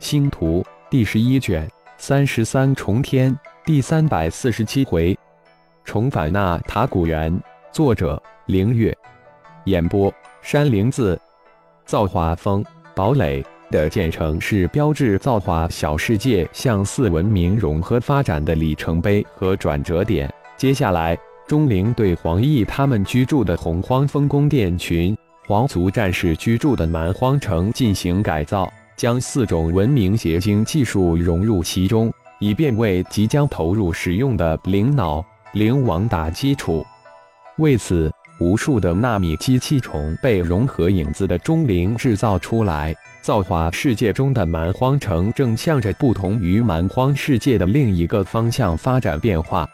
星图第十一卷三十三重天第三百四十七回，重返那塔古园。作者：凌月。演播：山灵子。造化峰堡垒的建成是标志造化小世界向四文明融合发展的里程碑和转折点。接下来，钟灵对黄奕他们居住的洪荒峰宫殿群、皇族战士居住的蛮荒城进行改造。将四种文明结晶技术融入其中，以便为即将投入使用的灵脑灵王打基础。为此，无数的纳米机器虫被融合影子的钟灵制造出来。造化世界中的蛮荒城正向着不同于蛮荒世界的另一个方向发展变化。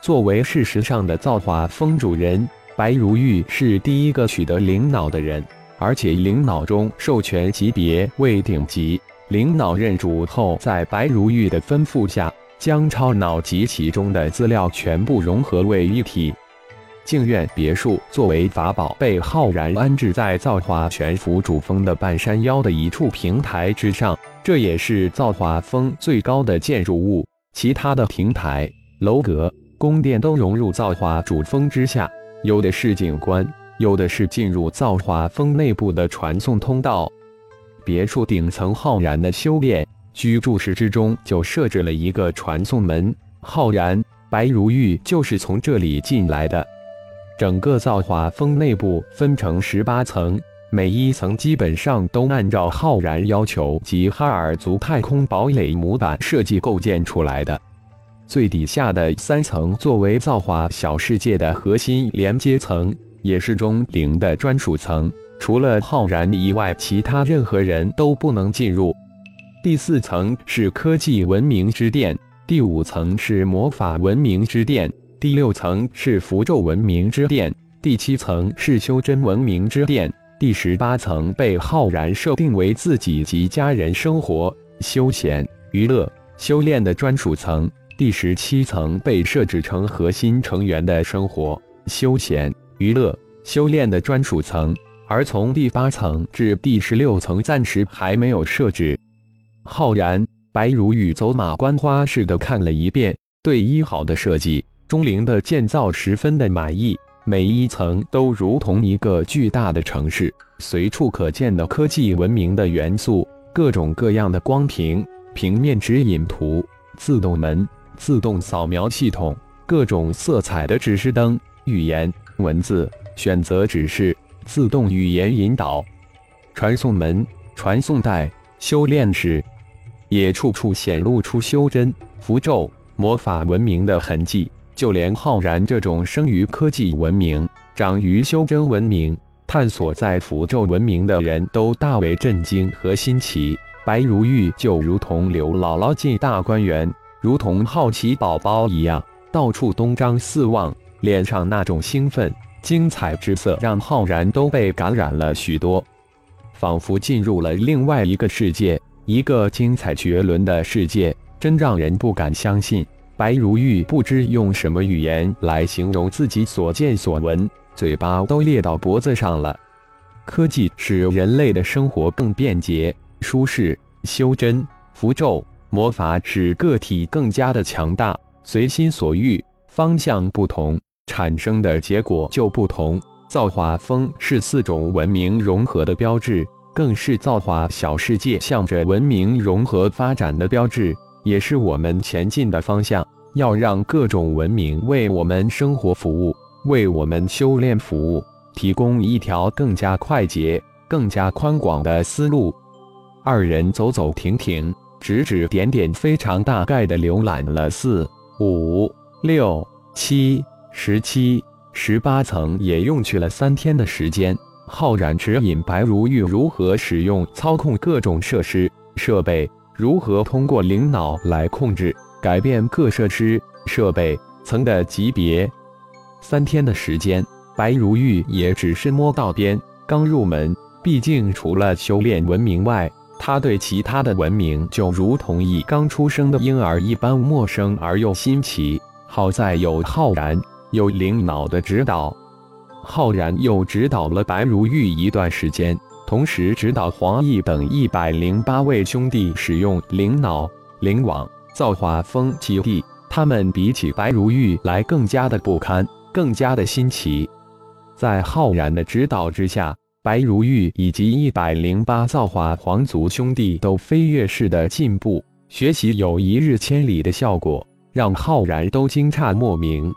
作为事实上的造化风主人，白如玉是第一个取得灵脑的人。而且灵脑中授权级别为顶级，灵脑认主后，在白如玉的吩咐下，将超脑及其中的资料全部融合为一体。静苑别墅作为法宝，被浩然安置在造化全府主峰的半山腰的一处平台之上，这也是造化峰最高的建筑物。其他的亭台、楼阁、宫殿都融入造化主峰之下，有的是景观。有的是进入造化峰内部的传送通道。别墅顶层浩然的修炼居住室之中就设置了一个传送门，浩然、白如玉就是从这里进来的。整个造化峰内部分成十八层，每一层基本上都按照浩然要求及哈尔族太空堡垒模板设计构建出来的。最底下的三层作为造化小世界的核心连接层。也是钟灵的专属层，除了浩然以外，其他任何人都不能进入。第四层是科技文明之殿，第五层是魔法文明之殿，第六层是符咒文明之殿，第七层是修真文明之殿，第十八层被浩然设定为自己及家人生活、休闲、娱乐、修炼的专属层，第十七层被设置成核心成员的生活、休闲。娱乐修炼的专属层，而从第八层至第十六层暂时还没有设置。浩然、白如玉走马观花似的看了一遍，对一好的设计，钟灵的建造十分的满意。每一层都如同一个巨大的城市，随处可见的科技文明的元素，各种各样的光屏、平面指引图、自动门、自动扫描系统，各种色彩的指示灯、语言。文字选择指示，自动语言引导，传送门、传送带、修炼室，也处处显露出修真、符咒、魔法文明的痕迹。就连浩然这种生于科技文明、长于修真文明、探索在符咒文明的人都大为震惊和新奇。白如玉就如同刘姥姥进大观园，如同好奇宝宝一样，到处东张四望。脸上那种兴奋、精彩之色，让浩然都被感染了许多，仿佛进入了另外一个世界，一个精彩绝伦的世界，真让人不敢相信。白如玉不知用什么语言来形容自己所见所闻，嘴巴都裂到脖子上了。科技使人类的生活更便捷、舒适；修真、符咒、魔法使个体更加的强大，随心所欲，方向不同。产生的结果就不同。造化风是四种文明融合的标志，更是造化小世界向着文明融合发展的标志，也是我们前进的方向。要让各种文明为我们生活服务，为我们修炼服务，提供一条更加快捷、更加宽广的思路。二人走走停停，指指点点，非常大概的浏览了四、五、六、七。十七、十八层也用去了三天的时间。浩然指引白如玉如何使用、操控各种设施设备，如何通过灵脑来控制、改变各设施设备层的级别。三天的时间，白如玉也只是摸到边，刚入门。毕竟除了修炼文明外，他对其他的文明就如同一刚出生的婴儿一般陌生而又新奇。好在有浩然。有灵脑的指导，浩然又指导了白如玉一段时间，同时指导黄奕等一百零八位兄弟使用灵脑、灵网、造化风基地。他们比起白如玉来更加的不堪，更加的新奇。在浩然的指导之下，白如玉以及一百零八造化皇族兄弟都飞跃式的进步，学习有一日千里的效果，让浩然都惊诧莫名。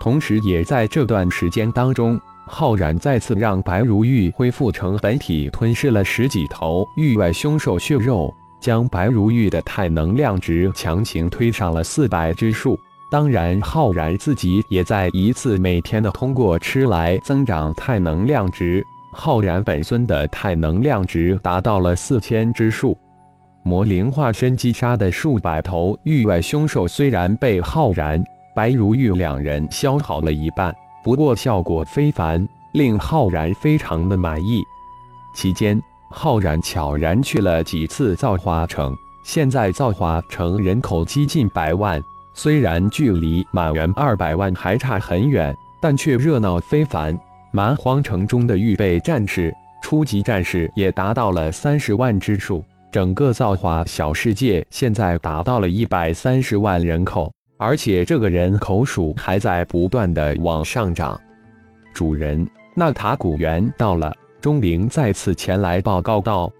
同时，也在这段时间当中，浩然再次让白如玉恢复成本体，吞噬了十几头域外凶兽血肉。将白如玉的太能量值强行推上了四百之数。当然，浩然自己也在一次每天的通过吃来增长太能量值。浩然本尊的太能量值达到了四千之数。魔灵化身击杀的数百头域外凶兽，虽然被浩然、白如玉两人消耗了一半，不过效果非凡，令浩然非常的满意。期间。浩然悄然去了几次造化城，现在造化城人口接近百万，虽然距离满员二百万还差很远，但却热闹非凡。蛮荒城中的预备战士、初级战士也达到了三十万之数，整个造化小世界现在达到了一百三十万人口，而且这个人口数还在不断的往上涨。主人，那塔古猿到了。钟灵再次前来报告道：“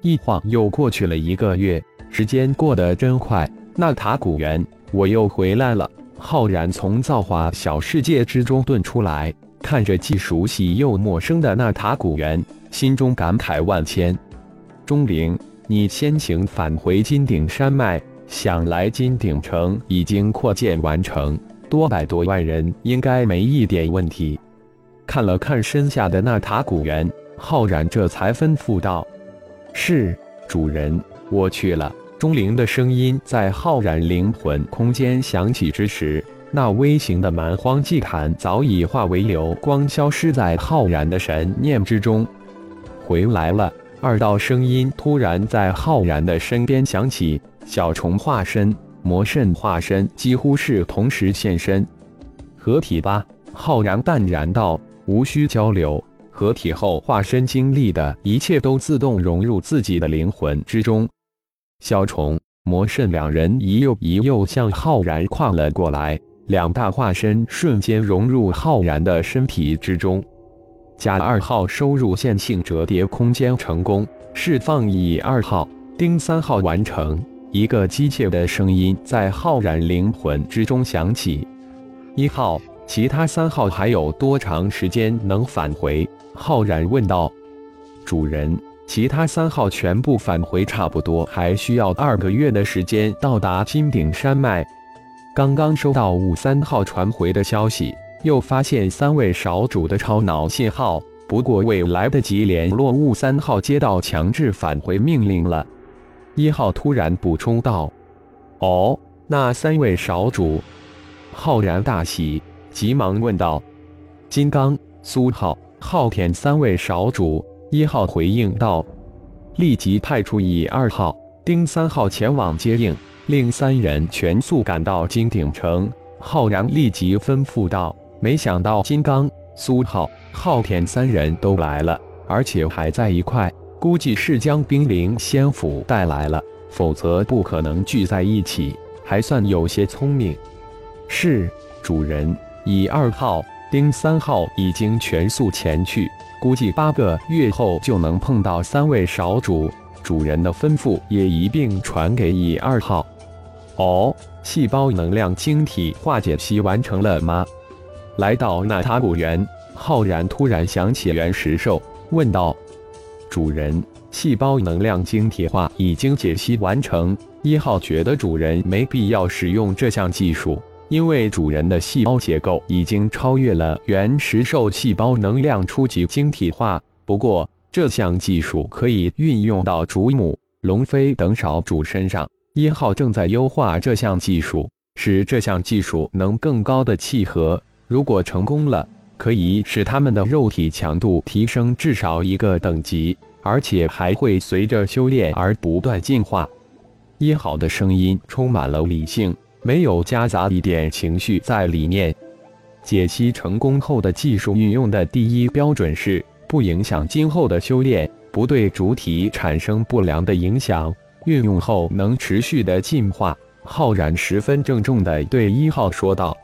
一晃又过去了一个月，时间过得真快。那塔古猿，我又回来了。”浩然从造化小世界之中遁出来，看着既熟悉又陌生的那塔古猿，心中感慨万千。钟灵，你先行返回金顶山脉。想来金鼎城已经扩建完成，多百多万人应该没一点问题。看了看身下的那塔古猿，浩然这才吩咐道：“是主人，我去了。”钟灵的声音在浩然灵魂空间响起之时，那微型的蛮荒祭坛早已化为流光，消失在浩然的神念之中。回来了，二道声音突然在浩然的身边响起。小虫化身、魔圣化身几乎是同时现身，合体吧？浩然淡然道。无需交流，合体后化身经历的一切都自动融入自己的灵魂之中。小虫、魔圣两人一右一右向浩然跨了过来，两大化身瞬间融入浩然的身体之中。甲二号收入线性折叠空间成功，释放乙二号、丁三号完成。一个机械的声音在浩然灵魂之中响起：一号。其他三号还有多长时间能返回？浩然问道。主人，其他三号全部返回，差不多还需要二个月的时间到达金顶山脉。刚刚收到五三号传回的消息，又发现三位少主的超脑信号，不过未来得及联络雾三号，接到强制返回命令了。一号突然补充道：“哦，那三位少主？”浩然大喜。急忙问道：“金刚、苏浩、昊天三位少主。”一号回应道：“立即派出乙二号、丁三号前往接应，令三人全速赶到金鼎城。”浩然立即吩咐道：“没想到金刚、苏浩、昊天三人都来了，而且还在一块，估计是将冰灵仙府带来了，否则不可能聚在一起，还算有些聪明。”是主人。乙二号、丁三号已经全速前去，估计八个月后就能碰到三位少主。主人的吩咐也一并传给乙二号。哦，细胞能量晶体化解期完成了吗？来到那塔古园，浩然突然想起原石兽，问道：“主人，细胞能量晶体化已经解析完成。一号觉得主人没必要使用这项技术。”因为主人的细胞结构已经超越了原石兽细胞能量初级晶体化，不过这项技术可以运用到主母、龙飞等少主身上。一号正在优化这项技术，使这项技术能更高的契合。如果成功了，可以使他们的肉体强度提升至少一个等级，而且还会随着修炼而不断进化。一号的声音充满了理性。没有夹杂一点情绪在里面。解析成功后的技术运用的第一标准是不影响今后的修炼，不对主体产生不良的影响，运用后能持续的进化。浩然十分郑重地对一号说道：“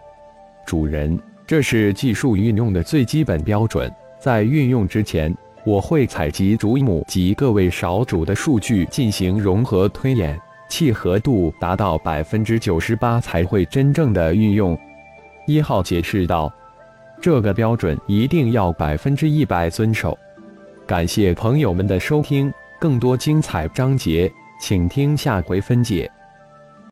主人，这是技术运用的最基本标准，在运用之前，我会采集主母及各位少主的数据进行融合推演，契合度达到百分之九十八才会真正的运用。”一号解释道：“这个标准一定要百分之一百遵守。”感谢朋友们的收听，更多精彩章节，请听下回分解。